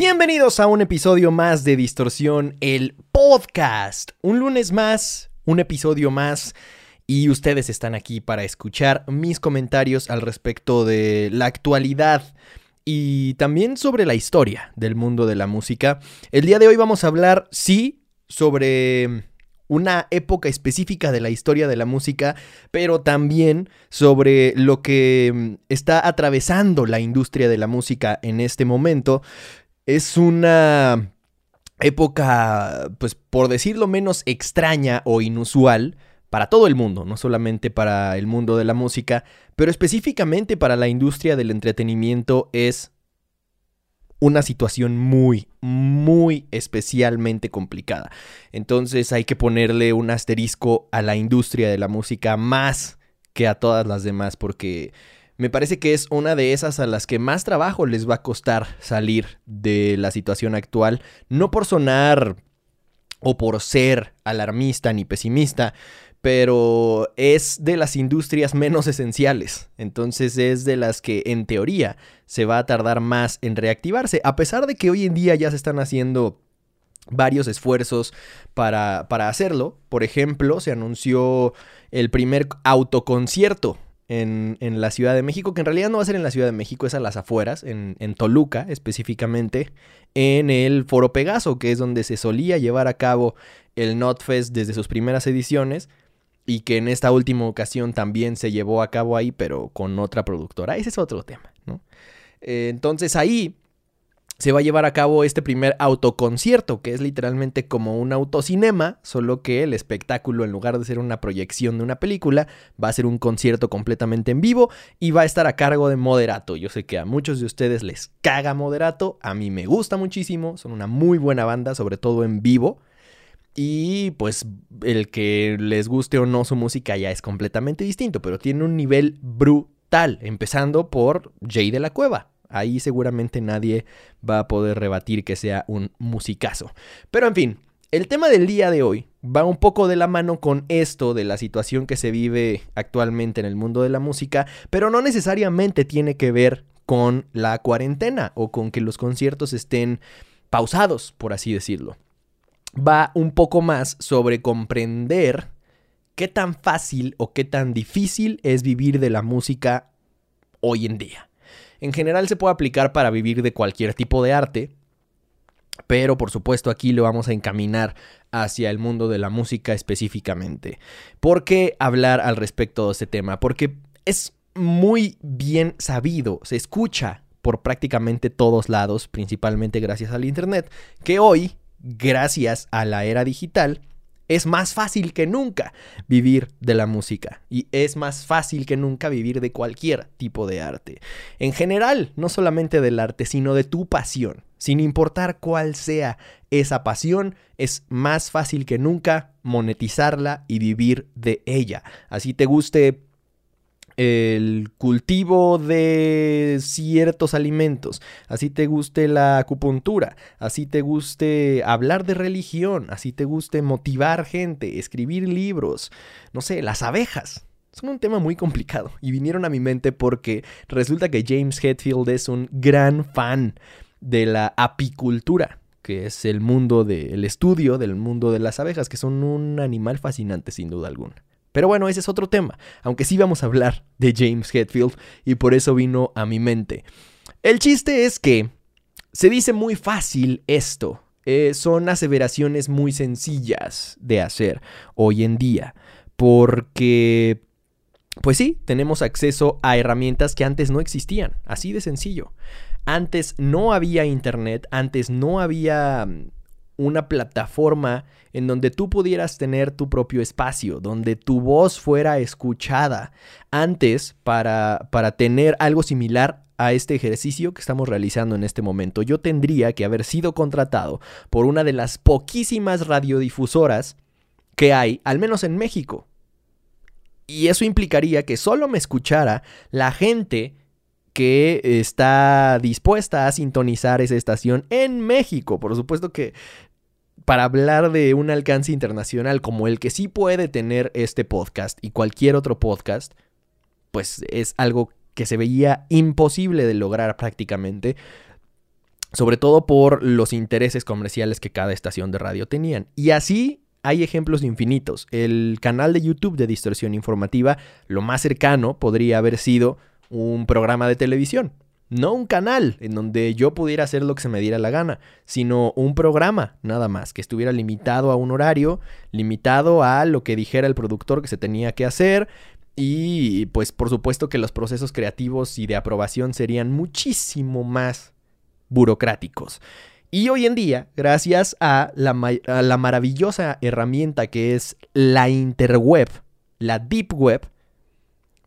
Bienvenidos a un episodio más de Distorsión, el podcast. Un lunes más, un episodio más. Y ustedes están aquí para escuchar mis comentarios al respecto de la actualidad y también sobre la historia del mundo de la música. El día de hoy vamos a hablar, sí, sobre una época específica de la historia de la música, pero también sobre lo que está atravesando la industria de la música en este momento. Es una época, pues por decirlo menos extraña o inusual para todo el mundo, no solamente para el mundo de la música, pero específicamente para la industria del entretenimiento es una situación muy, muy especialmente complicada. Entonces hay que ponerle un asterisco a la industria de la música más que a todas las demás porque me parece que es una de esas a las que más trabajo les va a costar salir de la situación actual, no por sonar o por ser alarmista ni pesimista, pero es de las industrias menos esenciales. Entonces es de las que en teoría se va a tardar más en reactivarse, a pesar de que hoy en día ya se están haciendo varios esfuerzos para, para hacerlo. Por ejemplo, se anunció el primer autoconcierto en, la Ciudad de México, que en realidad no va a ser en la Ciudad de México, es a las afueras, en, en Toluca específicamente, en el Foro Pegaso, que es donde se solía llevar a cabo el NotFest desde sus primeras ediciones y que en esta última ocasión también se llevó a cabo ahí, pero con otra productora. Ese es otro tema, ¿no? Eh, entonces ahí se va a llevar a cabo este primer autoconcierto, que es literalmente como un autocinema, solo que el espectáculo, en lugar de ser una proyección de una película, va a ser un concierto completamente en vivo y va a estar a cargo de Moderato. Yo sé que a muchos de ustedes les caga Moderato, a mí me gusta muchísimo, son una muy buena banda, sobre todo en vivo. Y pues el que les guste o no su música ya es completamente distinto, pero tiene un nivel brutal, empezando por Jay de la Cueva. Ahí seguramente nadie va a poder rebatir que sea un musicazo. Pero en fin, el tema del día de hoy va un poco de la mano con esto de la situación que se vive actualmente en el mundo de la música, pero no necesariamente tiene que ver con la cuarentena o con que los conciertos estén pausados, por así decirlo. Va un poco más sobre comprender qué tan fácil o qué tan difícil es vivir de la música hoy en día. En general se puede aplicar para vivir de cualquier tipo de arte, pero por supuesto aquí lo vamos a encaminar hacia el mundo de la música específicamente. ¿Por qué hablar al respecto de este tema? Porque es muy bien sabido, se escucha por prácticamente todos lados, principalmente gracias al Internet, que hoy, gracias a la era digital, es más fácil que nunca vivir de la música y es más fácil que nunca vivir de cualquier tipo de arte. En general, no solamente del arte, sino de tu pasión. Sin importar cuál sea esa pasión, es más fácil que nunca monetizarla y vivir de ella. Así te guste el cultivo de ciertos alimentos, así te guste la acupuntura, así te guste hablar de religión, así te guste motivar gente, escribir libros, no sé, las abejas. Son un tema muy complicado y vinieron a mi mente porque resulta que James Hetfield es un gran fan de la apicultura que es el mundo del estudio del mundo de las abejas, que son un animal fascinante sin duda alguna. Pero bueno, ese es otro tema, aunque sí vamos a hablar de James Hetfield y por eso vino a mi mente. El chiste es que se dice muy fácil esto, eh, son aseveraciones muy sencillas de hacer hoy en día, porque, pues sí, tenemos acceso a herramientas que antes no existían, así de sencillo. Antes no había internet, antes no había una plataforma en donde tú pudieras tener tu propio espacio, donde tu voz fuera escuchada. Antes, para, para tener algo similar a este ejercicio que estamos realizando en este momento, yo tendría que haber sido contratado por una de las poquísimas radiodifusoras que hay, al menos en México. Y eso implicaría que solo me escuchara la gente que está dispuesta a sintonizar esa estación en México. Por supuesto que para hablar de un alcance internacional como el que sí puede tener este podcast y cualquier otro podcast, pues es algo que se veía imposible de lograr prácticamente. sobre todo por los intereses comerciales que cada estación de radio tenían. Y así hay ejemplos infinitos. El canal de YouTube de Distorsión Informativa, lo más cercano podría haber sido un programa de televisión. No un canal en donde yo pudiera hacer lo que se me diera la gana, sino un programa nada más, que estuviera limitado a un horario, limitado a lo que dijera el productor que se tenía que hacer y pues por supuesto que los procesos creativos y de aprobación serían muchísimo más burocráticos. Y hoy en día, gracias a la, maravillosa herramienta que es la interweb, la deep web,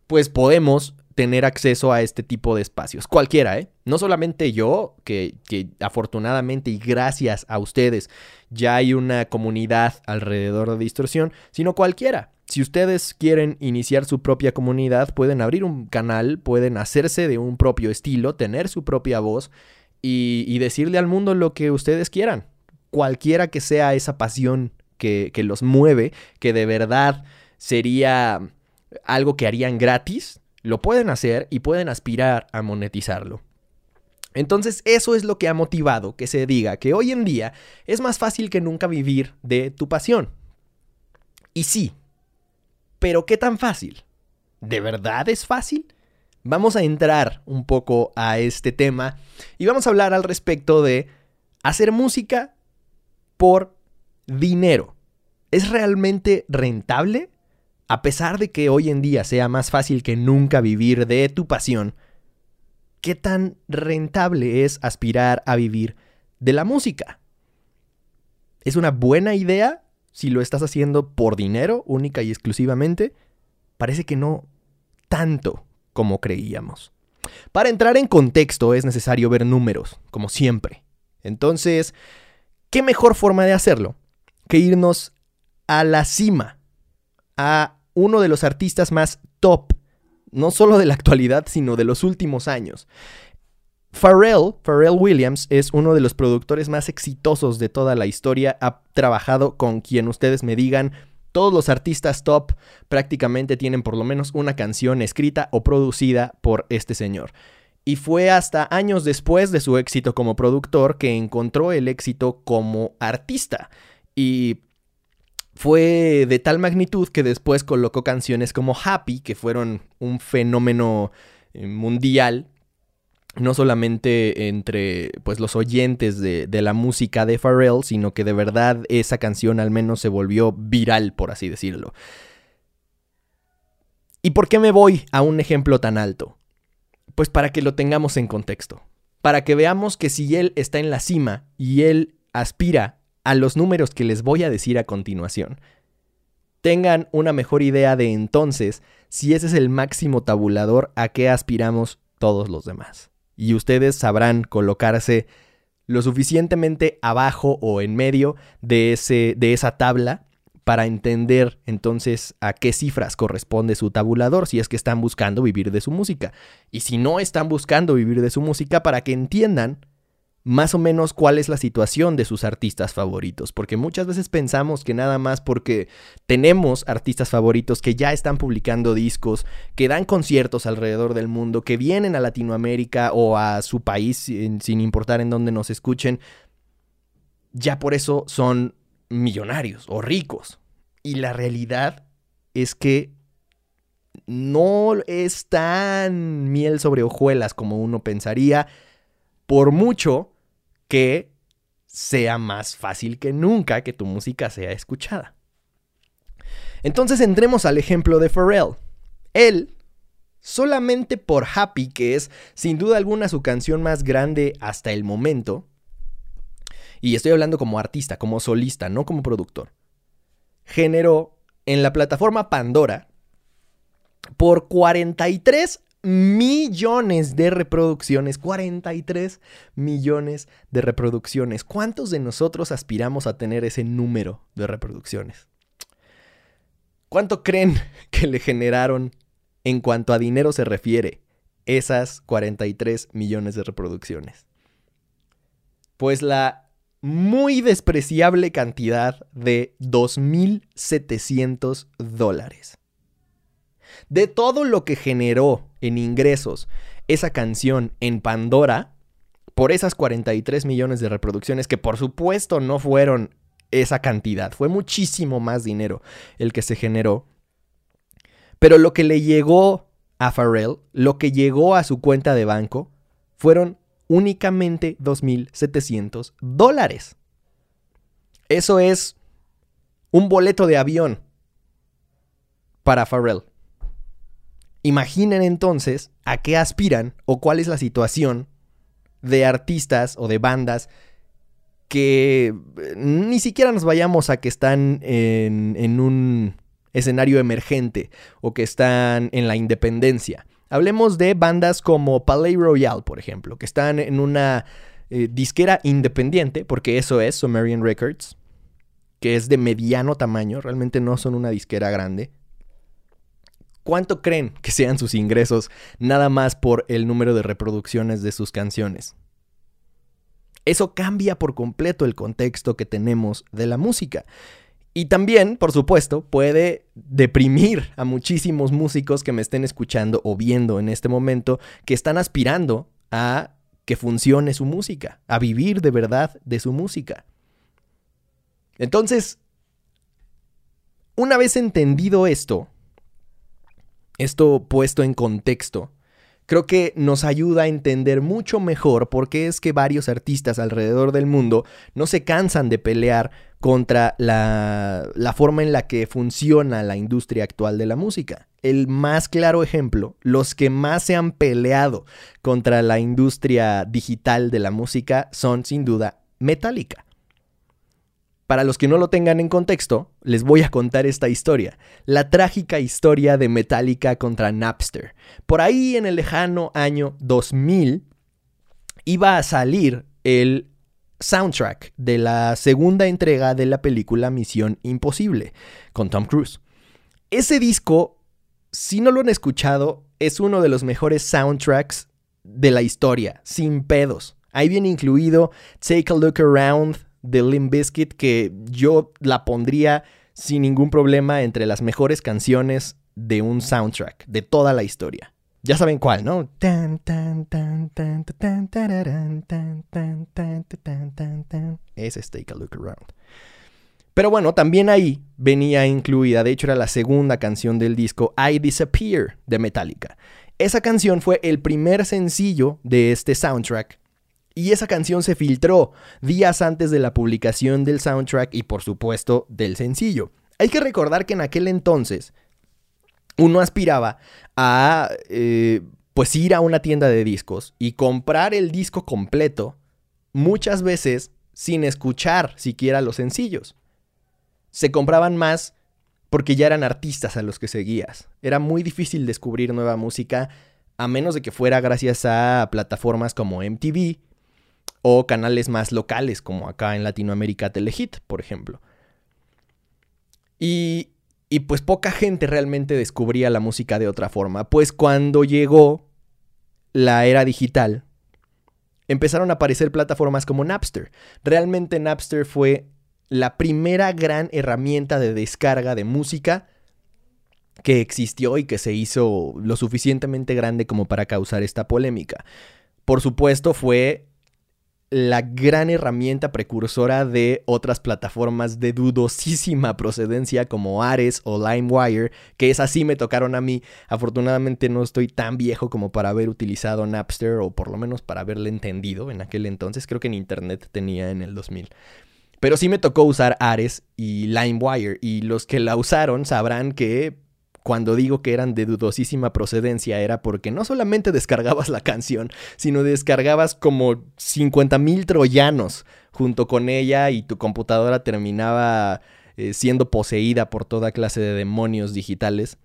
pues podemos tener acceso a este tipo de espacios. Cualquiera, ¿eh? No solamente yo, que, que, afortunadamente y gracias a ustedes ya hay una comunidad alrededor de distorsión, sino cualquiera. Si ustedes quieren iniciar su propia comunidad, pueden abrir un canal, pueden hacerse de un propio estilo, tener su propia voz y, decirle al mundo lo que ustedes quieran. Cualquiera que sea esa pasión que, que los mueve, que de verdad sería algo que harían gratis, lo pueden hacer y pueden aspirar a monetizarlo. Entonces eso es lo que ha motivado que se diga que hoy en día es más fácil que nunca vivir de tu pasión. Y sí, pero ¿qué tan fácil? ¿De verdad es fácil? vamos a entrar un poco a este tema y vamos a hablar al respecto de hacer música por dinero. ¿Es realmente rentable? A pesar de que hoy en día sea más fácil que nunca vivir de tu pasión, ¿qué tan rentable es aspirar a vivir de la música? ¿Es una buena idea si lo estás haciendo por dinero única y exclusivamente? Parece que no tanto como creíamos. Para entrar en contexto es necesario ver números, como siempre. Entonces, ¿qué mejor forma de hacerlo que irnos a la cima, a uno de los artistas más top, no solo de la actualidad, sino de los últimos años? Pharrell, Pharrell Williams, es uno de los productores más exitosos de toda la historia. Ha trabajado con quien ustedes me digan, todos los artistas top prácticamente tienen por lo menos una canción escrita o producida por este señor. Y fue hasta años después de su éxito como productor que encontró el éxito como artista. Y fue de tal magnitud que después colocó canciones como Happy, que fueron un fenómeno eh, mundial no solamente entre pues los oyentes de, de, la música de Pharrell, sino que de verdad esa canción al menos se volvió viral, por así decirlo. ¿Y por qué me voy a un ejemplo tan alto? Pues para que lo tengamos en contexto, para que veamos que si él está en la cima y él aspira a los números que les voy a decir a continuación, tengan una mejor idea de entonces si ese es el máximo tabulador a que aspiramos todos los demás y ustedes sabrán colocarse lo suficientemente abajo o en medio de, ese, de esa tabla para entender entonces a qué cifras corresponde su tabulador si es que están buscando vivir de su música. Y si no están buscando vivir de su música, para que entiendan más o menos cuál es la situación de sus artistas favoritos, porque muchas veces pensamos que nada más porque tenemos artistas favoritos que ya están publicando discos, que dan conciertos alrededor del mundo, que vienen a Latinoamérica o a su país sin, importar en dónde nos escuchen, ya por eso son millonarios o ricos. Y la realidad es que no es tan miel sobre hojuelas como uno pensaría, por mucho que sea más fácil que nunca que tu música sea escuchada. Entonces entremos al ejemplo de Pharrell. Él, solamente por Happy, que es sin duda alguna su canción más grande hasta el momento, y estoy hablando como artista, como solista, no como productor, generó en la plataforma Pandora por 43 millones de reproducciones, 43 millones de reproducciones. ¿Cuántos de nosotros aspiramos a tener ese número de reproducciones? ¿Cuánto creen que le generaron en cuanto a dinero se refiere esas 43 millones de reproducciones? Pues la muy despreciable cantidad de 2.700 dólares. De todo lo que generó en ingresos esa canción en Pandora, por esas 43 millones de reproducciones, que por supuesto no fueron esa cantidad, fue muchísimo más dinero el que se generó. Pero lo que le llegó a Farrell, lo que llegó a su cuenta de banco, fueron únicamente 2.700 dólares. Eso es un boleto de avión para Farrell. Imaginen entonces a qué aspiran o cuál es la situación de artistas o de bandas que eh, ni siquiera nos vayamos a que están en, un escenario emergente o que están en la independencia. Hablemos de bandas como Palais Royal, por ejemplo, que están en una eh, disquera independiente, porque eso es Sumerian Records, que es de mediano tamaño, realmente no son una disquera grande. ¿Cuánto creen que sean sus ingresos nada más por el número de reproducciones de sus canciones? Eso cambia por completo el contexto que tenemos de la música. Y también, por supuesto, puede deprimir a muchísimos músicos que me estén escuchando o viendo en este momento que están aspirando a que funcione su música, a vivir de verdad de su música. Entonces, una vez entendido esto, esto puesto en contexto, creo que nos ayuda a entender mucho mejor por qué es que varios artistas alrededor del mundo no se cansan de pelear contra la, forma en la que funciona la industria actual de la música. El más claro ejemplo, los que más se han peleado contra la industria digital de la música son sin duda Metallica. Para los que no lo tengan en contexto, les voy a contar esta historia, la trágica historia de Metallica contra Napster. Por ahí en el lejano año 2000 iba a salir el soundtrack de la segunda entrega de la película Misión Imposible con Tom Cruise. Ese disco, si no lo han escuchado, es uno de los mejores soundtracks de la historia, sin pedos. Ahí viene incluido Take a Look Around de Limp Bizkit que yo la pondría sin ningún problema entre las mejores canciones de un soundtrack de toda la historia. Ya saben cuál, ¿no? Es Take a Look Around. Pero bueno, también ahí venía incluida, de hecho era la segunda canción del disco I Disappear de Metallica. Esa canción fue el primer sencillo de este soundtrack y esa canción se filtró días antes de la publicación del soundtrack y por supuesto del sencillo. Hay que recordar que en aquel entonces uno aspiraba a eh, pues ir a una tienda de discos y comprar el disco completo muchas veces sin escuchar siquiera los sencillos. Se compraban más porque ya eran artistas a los que seguías. Era muy difícil descubrir nueva música a menos de que fuera gracias a plataformas como MTV o canales más locales como acá en Latinoamérica Telehit, por ejemplo. Y, y pues poca gente realmente descubría la música de otra forma, pues cuando llegó la era digital, empezaron a aparecer plataformas como Napster. Realmente Napster fue la primera gran herramienta de descarga de música que existió y que se hizo lo suficientemente grande como para causar esta polémica. Por supuesto fue la gran herramienta precursora de otras plataformas de dudosísima procedencia como Ares o LimeWire, que es así me tocaron a mí. Afortunadamente no estoy tan viejo como para haber utilizado Napster o por lo menos para haberle entendido en aquel entonces. Creo que en internet tenía en el 2000. Pero sí me tocó usar Ares y LimeWire y los que la usaron sabrán que cuando digo que eran de dudosísima procedencia era porque no solamente descargabas la canción, sino descargabas como 50 mil troyanos junto con ella y tu computadora terminaba eh, siendo poseída por toda clase de demonios digitales.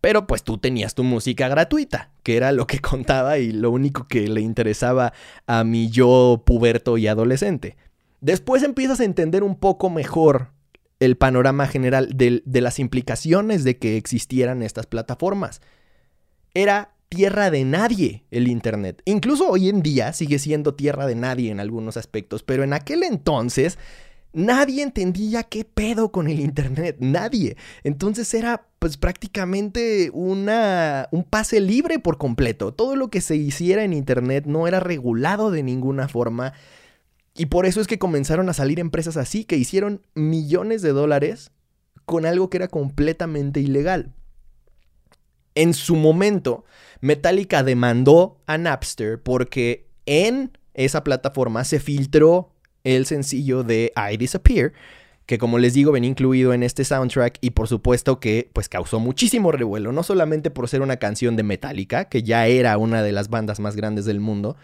Pero pues tú tenías tu música gratuita, que era lo que contaba y lo único que le interesaba a mi yo puberto y adolescente. Después empiezas a entender un poco mejor el panorama general de, las implicaciones de que existieran estas plataformas. Era tierra de nadie el Internet. Incluso hoy en día sigue siendo tierra de nadie en algunos aspectos, pero en aquel entonces nadie entendía qué pedo con el Internet, nadie. Entonces era pues prácticamente una, un pase libre por completo. Todo lo que se hiciera en Internet no era regulado de ninguna forma. Y por eso es que comenzaron a salir empresas así que hicieron millones de dólares con algo que era completamente ilegal. En su momento, Metallica demandó a Napster porque en esa plataforma se filtró el sencillo de I Disappear, que como les digo venía incluido en este soundtrack y por supuesto que pues causó muchísimo revuelo, no solamente por ser una canción de Metallica, que ya era una de las bandas más grandes del mundo,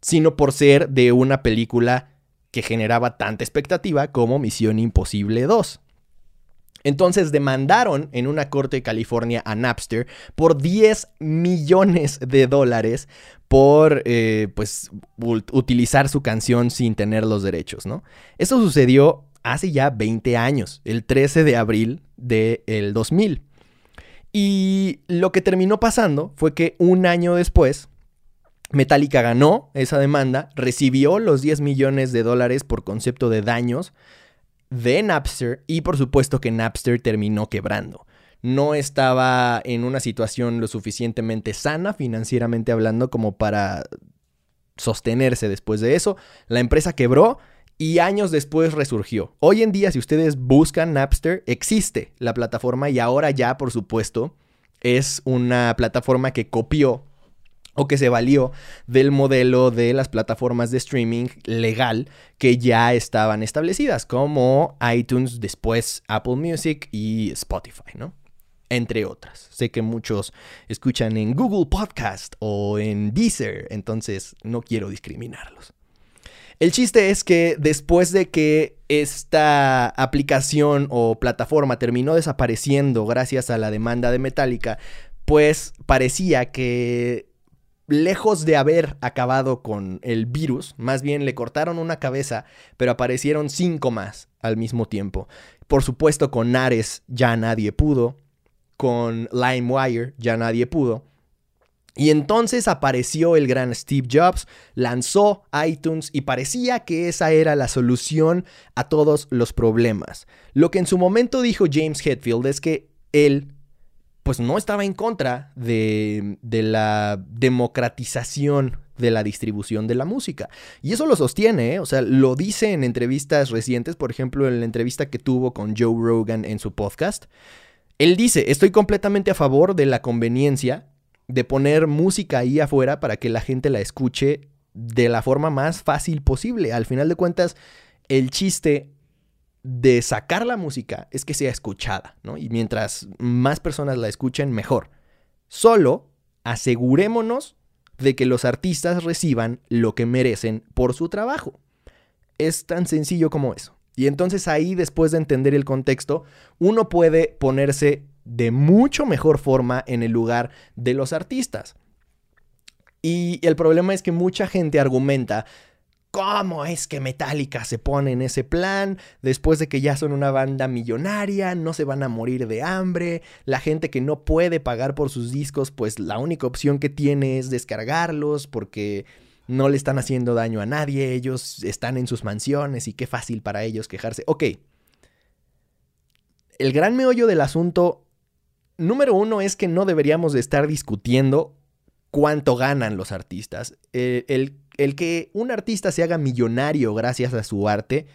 sino por ser de una película que generaba tanta expectativa como Misión Imposible 2. Entonces demandaron en una corte de California a Napster por 10 millones de dólares por eh, pues, utilizar su canción sin tener los derechos, ¿no? Esto sucedió hace ya 20 años, el 13 de abril del 2000. Y lo que terminó pasando fue que un año después, Metallica ganó esa demanda, recibió los 10 millones de dólares por concepto de daños, de Napster y por supuesto que Napster terminó quebrando. No estaba en una situación lo suficientemente sana financieramente hablando como para sostenerse después de eso. La empresa quebró y años después resurgió. Hoy en día si ustedes buscan Napster existe la plataforma y ahora ya por supuesto es una plataforma que copió o que se valió del modelo de las plataformas de streaming legal que ya estaban establecidas, como iTunes, después Apple Music y Spotify, ¿no? Entre otras. Sé que muchos escuchan en Google Podcast o en Deezer, entonces no quiero discriminarlos. El chiste es que después de que esta aplicación o plataforma terminó desapareciendo gracias a la demanda de Metallica, pues parecía que lejos de haber acabado con el virus, más bien le cortaron una cabeza, pero aparecieron cinco más al mismo tiempo. Por supuesto, con Ares ya nadie pudo, con LimeWire ya nadie pudo. Y entonces apareció el gran Steve Jobs, lanzó iTunes y parecía que esa era la solución a todos los problemas. Lo que en su momento dijo James Hetfield es que él pues no estaba en contra de, la democratización de la distribución de la música. Y eso lo sostiene, ¿eh? o sea, lo dice en entrevistas recientes, por ejemplo, en la entrevista que tuvo con Joe Rogan en su podcast. Él dice, estoy completamente a favor de la conveniencia de poner música ahí afuera para que la gente la escuche de la forma más fácil posible. Al final de cuentas, el chiste de sacar la música es que sea escuchada, ¿no? Y mientras más personas la escuchen, mejor. Solo asegurémonos de que los artistas reciban lo que merecen por su trabajo. Es tan sencillo como eso. Y entonces ahí, después de entender el contexto, uno puede ponerse de mucho mejor forma en el lugar de los artistas. Y el problema es que mucha gente argumenta ¿Cómo es que Metallica se pone en ese plan después de que ya son una banda millonaria, no se van a morir de hambre, la gente que no puede pagar por sus discos, pues la única opción que tiene es descargarlos porque no le están haciendo daño a nadie, ellos están en sus mansiones y qué fácil para ellos quejarse. Ok, el gran meollo del asunto, número uno, es que no deberíamos de estar discutiendo cuánto ganan los artistas. Eh, el el que un artista se haga millonario gracias a su arte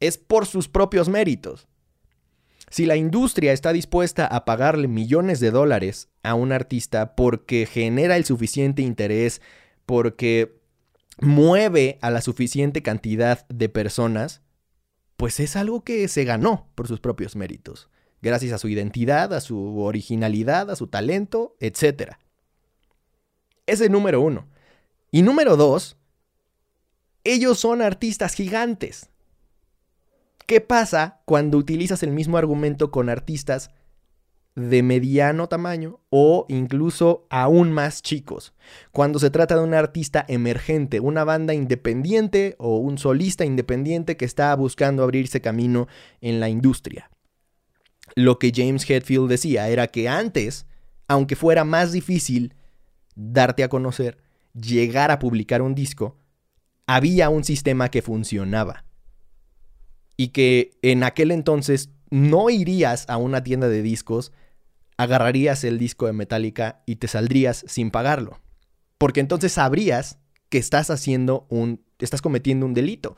es por sus propios méritos. Si la industria está dispuesta a pagarle millones de dólares a un artista porque genera el suficiente interés, porque mueve a la suficiente cantidad de personas, pues es algo que se ganó por sus propios méritos, gracias a su identidad, a su originalidad, a su talento, etc. Ese es número uno. Y número dos, ellos son artistas gigantes. ¿Qué pasa cuando utilizas el mismo argumento con artistas de mediano tamaño o incluso aún más chicos? Cuando se trata de un artista emergente, una banda independiente o un solista independiente que está buscando abrirse camino en la industria. Lo que James Hetfield decía era que antes, aunque fuera más difícil darte a conocer, llegar a publicar un disco, había un sistema que funcionaba. y que en aquel entonces no irías a una tienda de discos, agarrarías el disco de Metallica y te saldrías sin pagarlo. Porque entonces sabrías que estás haciendo un, estás cometiendo un delito.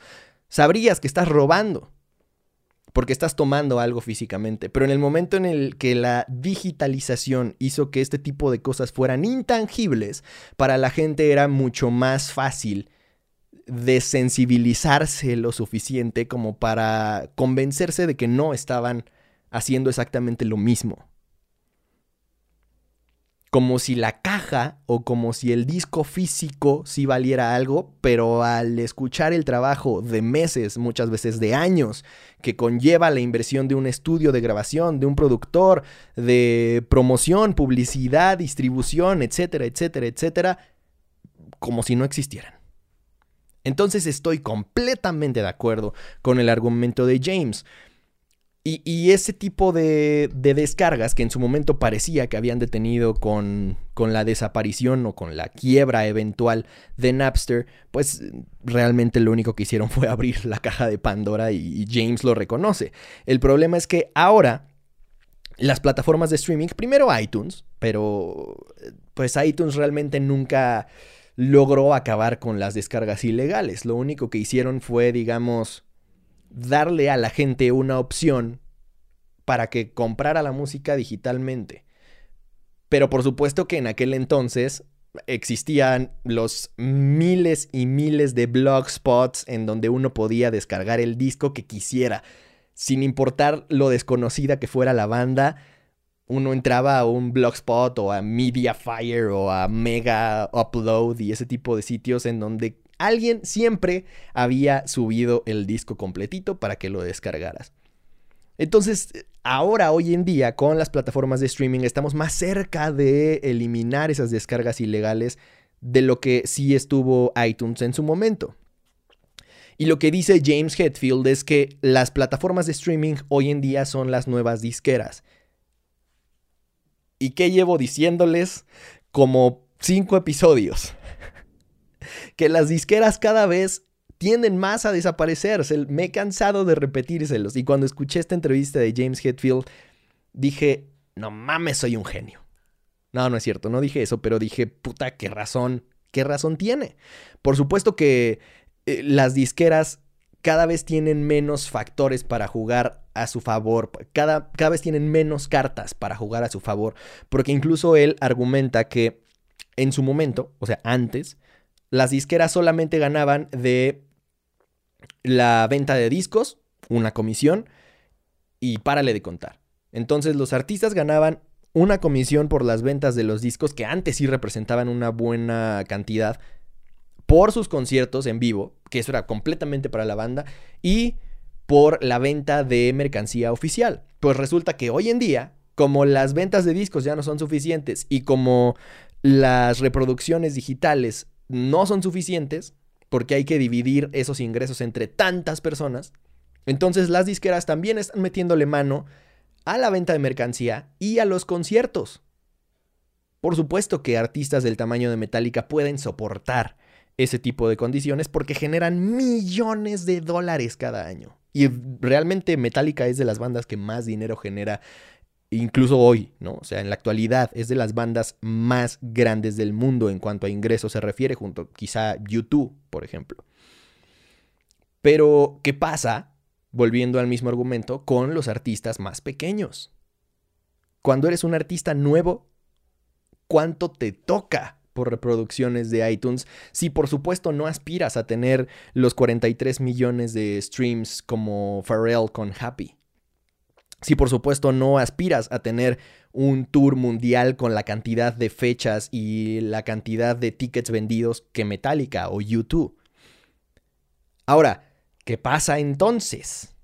Sabrías que estás robando porque estás tomando algo físicamente. Pero en el momento en el que la digitalización hizo que este tipo de cosas fueran intangibles, para la gente era mucho más fácil desensibilizarse lo suficiente como para convencerse de que no estaban haciendo exactamente lo mismo como si la caja o como si el disco físico sí valiera algo, pero al escuchar el trabajo de meses, muchas veces de años, que conlleva la inversión de un estudio de grabación, de un productor, de promoción, publicidad, distribución, etcétera, etcétera, etcétera, como si no existieran. Entonces estoy completamente de acuerdo con el argumento de James. Y, ese tipo de, descargas que en su momento parecía que habían detenido con, con, la desaparición o con la quiebra eventual de Napster, pues realmente lo único que hicieron fue abrir la caja de Pandora y, James lo reconoce. El problema es que ahora las plataformas de streaming, primero iTunes, pero pues iTunes realmente nunca logró acabar con las descargas ilegales. Lo único que hicieron fue, digamos, darle a la gente una opción para que comprara la música digitalmente. Pero por supuesto que en aquel entonces existían los miles y miles de blogspots en donde uno podía descargar el disco que quisiera. Sin importar lo desconocida que fuera la banda, uno entraba a un blogspot o a Mediafire o a Mega Upload y ese tipo de sitios en donde alguien siempre había subido el disco completito para que lo descargaras. Entonces, ahora, hoy en día, con las plataformas de streaming, estamos más cerca de eliminar esas descargas ilegales de lo que sí estuvo iTunes en su momento. Y lo que dice James Hetfield es que las plataformas de streaming hoy en día son las nuevas disqueras. ¿Y qué llevo diciéndoles? Como cinco episodios que las disqueras cada vez tienden más a desaparecer. me he cansado de repetírselos. Y cuando escuché esta entrevista de James Hetfield, dije, no mames, soy un genio. No, no es cierto, no dije eso, pero dije, puta, qué razón, qué razón tiene. Por supuesto que eh, las disqueras cada vez tienen menos factores para jugar a su favor, cada, cada vez tienen menos cartas para jugar a su favor, porque incluso él argumenta que en su momento, o sea, antes, las disqueras solamente ganaban de la venta de discos, una comisión, y párale de contar. Entonces los artistas ganaban una comisión por las ventas de los discos, que antes sí representaban una buena cantidad, por sus conciertos en vivo, que eso era completamente para la banda, y por la venta de mercancía oficial. Pues resulta que hoy en día, como las ventas de discos ya no son suficientes y como las reproducciones digitales no son suficientes porque hay que dividir esos ingresos entre tantas personas. Entonces las disqueras también están metiéndole mano a la venta de mercancía y a los conciertos. Por supuesto que artistas del tamaño de Metallica pueden soportar ese tipo de condiciones porque generan millones de dólares cada año. Y realmente Metallica es de las bandas que más dinero genera incluso hoy, ¿no? O sea, en la actualidad es de las bandas más grandes del mundo en cuanto a ingresos se refiere, junto quizá YouTube, por ejemplo. Pero, ¿qué pasa, volviendo al mismo argumento, con los artistas más pequeños? Cuando eres un artista nuevo, ¿cuánto te toca por reproducciones de iTunes si por supuesto no aspiras a tener los 43 millones de streams como Pharrell con Happy? Si por supuesto no aspiras a tener un tour mundial con la cantidad de fechas y la cantidad de tickets vendidos que Metallica o YouTube. Ahora, ¿qué pasa entonces?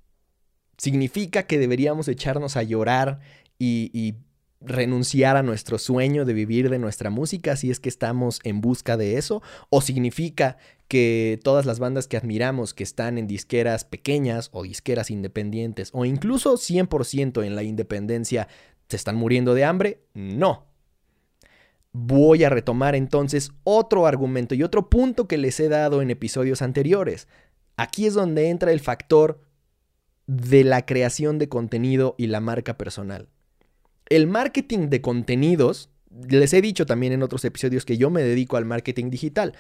¿Significa que deberíamos echarnos a llorar y, y renunciar a nuestro sueño de vivir de nuestra música si es que estamos en busca de eso? ¿O significa que todas las bandas que admiramos que están en disqueras pequeñas o disqueras independientes o incluso 100% en la independencia se están muriendo de hambre? No. Voy a retomar entonces otro argumento y otro punto que les he dado en episodios anteriores. Aquí es donde entra el factor de la creación de contenido y la marca personal. El marketing de contenidos, les he dicho también en otros episodios que yo me dedico al marketing digital.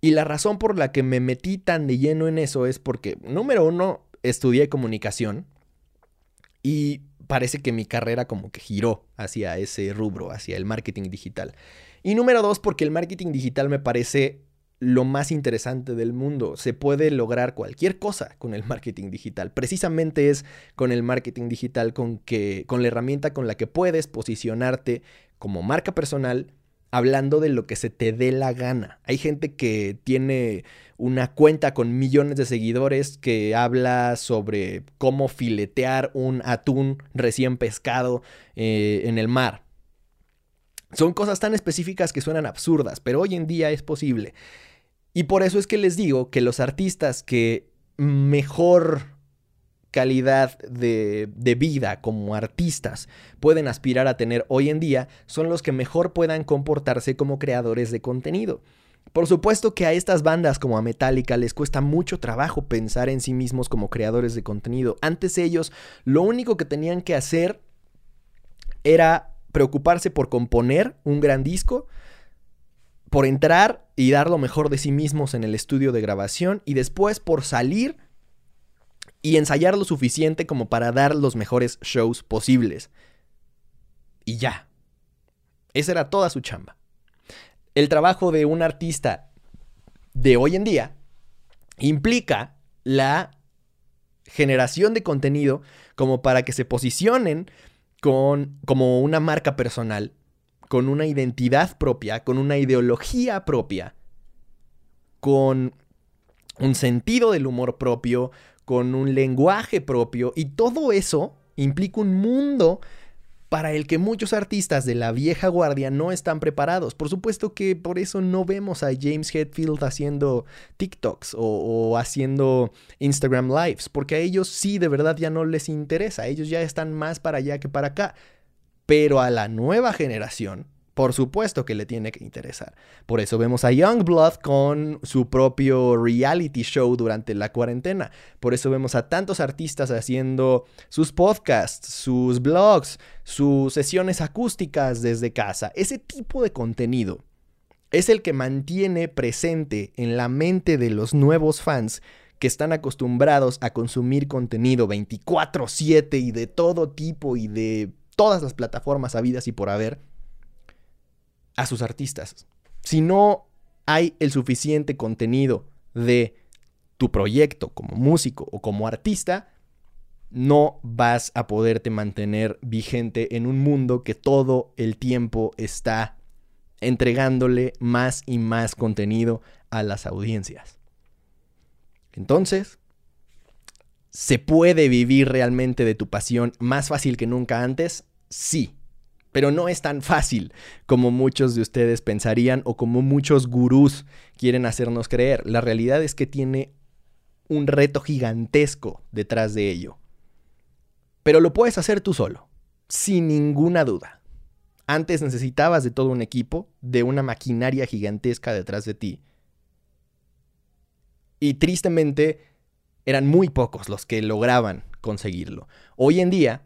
Y la razón por la que me metí tan de lleno en eso es porque, número uno, estudié comunicación y parece que mi carrera como que giró hacia ese rubro, hacia el marketing digital. Y número dos, porque el marketing digital me parece lo más interesante del mundo. Se puede lograr cualquier cosa con el marketing digital. Precisamente es con el marketing digital con que con la herramienta con la que puedes posicionarte como marca personal hablando de lo que se te dé la gana. Hay gente que tiene una cuenta con millones de seguidores que habla sobre cómo filetear un atún recién pescado eh, en el mar. Son cosas tan específicas que suenan absurdas, pero hoy en día es posible. Y por eso es que les digo que los artistas que mejor calidad de, vida como artistas pueden aspirar a tener hoy en día son los que mejor puedan comportarse como creadores de contenido. Por supuesto que a estas bandas como a Metallica les cuesta mucho trabajo pensar en sí mismos como creadores de contenido. Antes ellos lo único que tenían que hacer era preocuparse por componer un gran disco, por entrar y dar lo mejor de sí mismos en el estudio de grabación y después por salir y ensayar lo suficiente como para dar los mejores shows posibles. Y ya. Esa era toda su chamba. El trabajo de un artista de hoy en día implica la generación de contenido como para que se posicionen con, como una marca personal con una identidad propia, con una ideología propia, con un sentido del humor propio, con un lenguaje propio, y todo eso implica un mundo para el que muchos artistas de la vieja guardia no están preparados. Por supuesto que por eso no vemos a James Hetfield haciendo TikToks o, haciendo Instagram Lives, porque a ellos sí de verdad ya no les interesa, ellos ya están más para allá que para acá. Pero a la nueva generación, por supuesto que le tiene que interesar. Por eso vemos a Youngblood con su propio reality show durante la cuarentena. Por eso vemos a tantos artistas haciendo sus podcasts, sus blogs, sus sesiones acústicas desde casa. Ese tipo de contenido es el que mantiene presente en la mente de los nuevos fans que están acostumbrados a consumir contenido 24/7 y de todo tipo y de todas las plataformas habidas y por haber a sus artistas. Si no hay el suficiente contenido de tu proyecto como músico o como artista, no vas a poderte mantener vigente en un mundo que todo el tiempo está entregándole más y más contenido a las audiencias. Entonces, ¿se puede vivir realmente de tu pasión más fácil que nunca antes? Sí, pero no es tan fácil como muchos de ustedes pensarían o como muchos gurús quieren hacernos creer. La realidad es que tiene un reto gigantesco detrás de ello. Pero lo puedes hacer tú solo, sin ninguna duda. Antes necesitabas de todo un equipo, de una maquinaria gigantesca detrás de ti. Y tristemente eran muy pocos los que lograban conseguirlo. Hoy en día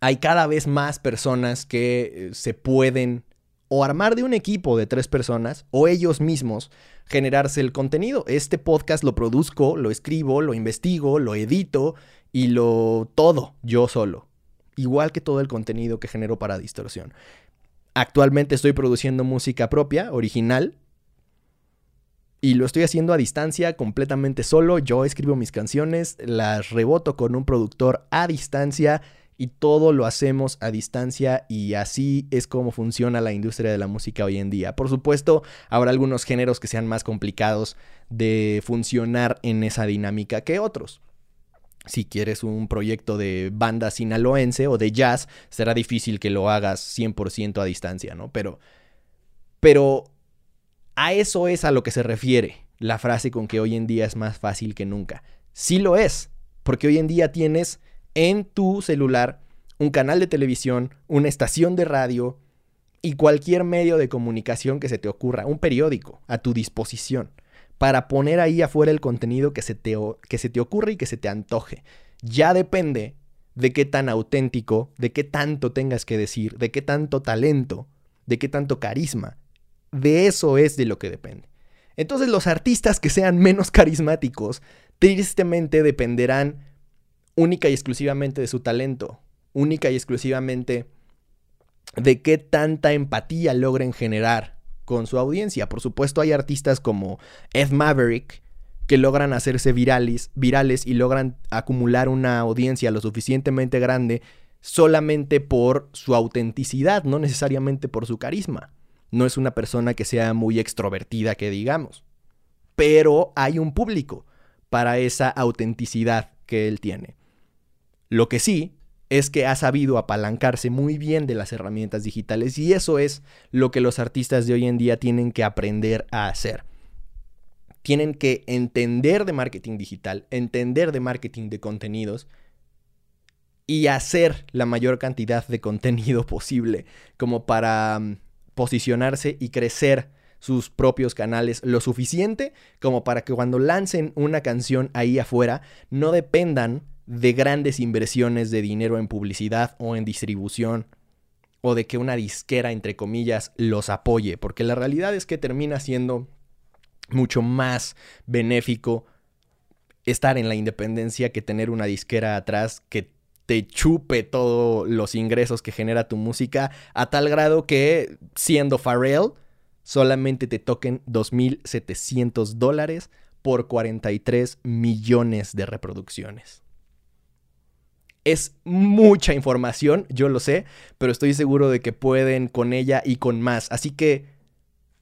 hay cada vez más personas que eh, se pueden o armar de un equipo de tres personas o ellos mismos generarse el contenido. Este podcast lo produzco, lo escribo, lo investigo, lo edito y lo todo yo solo. Igual que todo el contenido que genero para Distorsión. Actualmente estoy produciendo música propia, original, y lo estoy haciendo a distancia, completamente solo. Yo escribo mis canciones, las reboto con un productor a distancia y todo lo hacemos a distancia y así es como funciona la industria de la música hoy en día. Por supuesto, habrá algunos géneros que sean más complicados de funcionar en esa dinámica que otros. Si quieres un proyecto de banda sinaloense o de jazz, será difícil que lo hagas 100% a distancia, ¿no? Pero pero a eso es a lo que se refiere la frase con que hoy en día es más fácil que nunca. Sí lo es, porque hoy en día tienes en tu celular un canal de televisión, una estación de radio y cualquier medio de comunicación que se te ocurra, un periódico a tu disposición, para poner ahí afuera el contenido que se te, que se te ocurre y que se te antoje. Ya depende de qué tan auténtico, de qué tanto tengas que decir, de qué tanto talento, de qué tanto carisma. De eso es de lo que depende. Entonces los artistas que sean menos carismáticos, tristemente dependerán única y exclusivamente de su talento, única y exclusivamente de qué tanta empatía logren generar con su audiencia. Por supuesto hay artistas como Ed Maverick, que logran hacerse virales, virales y logran acumular una audiencia lo suficientemente grande solamente por su autenticidad, no necesariamente por su carisma. No es una persona que sea muy extrovertida, que digamos. Pero hay un público para esa autenticidad que él tiene. Lo que sí es que ha sabido apalancarse muy bien de las herramientas digitales y eso es lo que los artistas de hoy en día tienen que aprender a hacer tienen que entender de marketing digital, entender de marketing de contenidos y hacer la mayor cantidad de contenido posible como para mm, posicionarse y crecer sus propios canales lo suficiente como para que cuando lancen una canción ahí afuera no dependan de grandes inversiones de dinero en publicidad o en distribución o de que una disquera entre comillas los apoye, porque la realidad es que termina siendo mucho más benéfico estar en la independencia que tener una disquera atrás que te chupe todos los ingresos que genera tu música a tal grado que siendo Pharrell solamente te toquen 2.700 dólares por 43 millones de reproducciones. Es mucha información, yo lo sé, pero estoy seguro de que pueden con ella y con más. Así que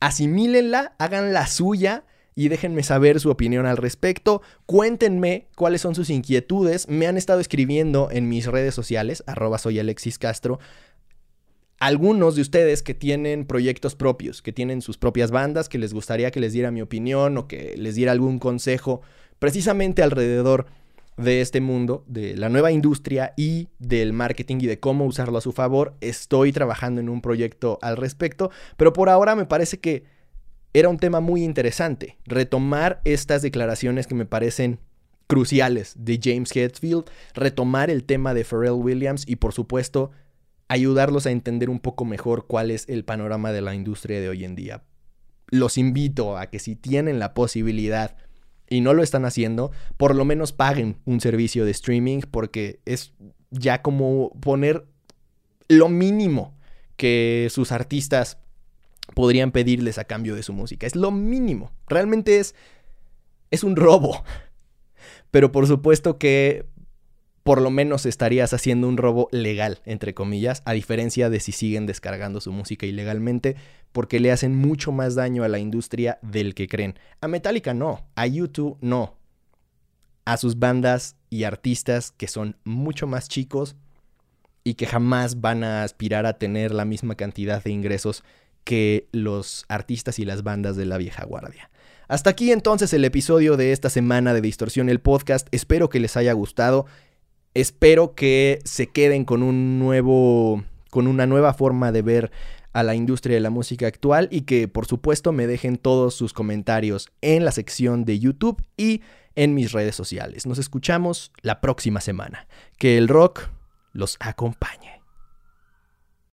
asimílenla, hagan la suya y déjenme saber su opinión al respecto. Cuéntenme cuáles son sus inquietudes. Me han estado escribiendo en mis redes sociales, arroba soy Alexis Castro. Algunos de ustedes que tienen proyectos propios, que tienen sus propias bandas, que les gustaría que les diera mi opinión o que les diera algún consejo precisamente alrededor de este mundo, de la nueva industria y del marketing y de cómo usarlo a su favor. Estoy trabajando en un proyecto al respecto, pero por ahora me parece que era un tema muy interesante, retomar estas declaraciones que me parecen cruciales de James Hetfield, retomar el tema de Pharrell Williams y por supuesto ayudarlos a entender un poco mejor cuál es el panorama de la industria de hoy en día. Los invito a que si tienen la posibilidad y no lo están haciendo, por lo menos paguen un servicio de streaming porque es ya como poner lo mínimo que sus artistas podrían pedirles a cambio de su música. Es lo mínimo. Realmente es es un robo. Pero por supuesto que por lo menos estarías haciendo un robo legal, entre comillas, a diferencia de si siguen descargando su música ilegalmente, porque le hacen mucho más daño a la industria del que creen. A Metallica no, a YouTube no. A sus bandas y artistas que son mucho más chicos y que jamás van a aspirar a tener la misma cantidad de ingresos que los artistas y las bandas de la vieja guardia. Hasta aquí entonces el episodio de esta semana de Distorsión el podcast. Espero que les haya gustado. Espero que se queden con un nuevo con una nueva forma de ver a la industria de la música actual y que por supuesto me dejen todos sus comentarios en la sección de YouTube y en mis redes sociales. Nos escuchamos la próxima semana. Que el rock los acompañe.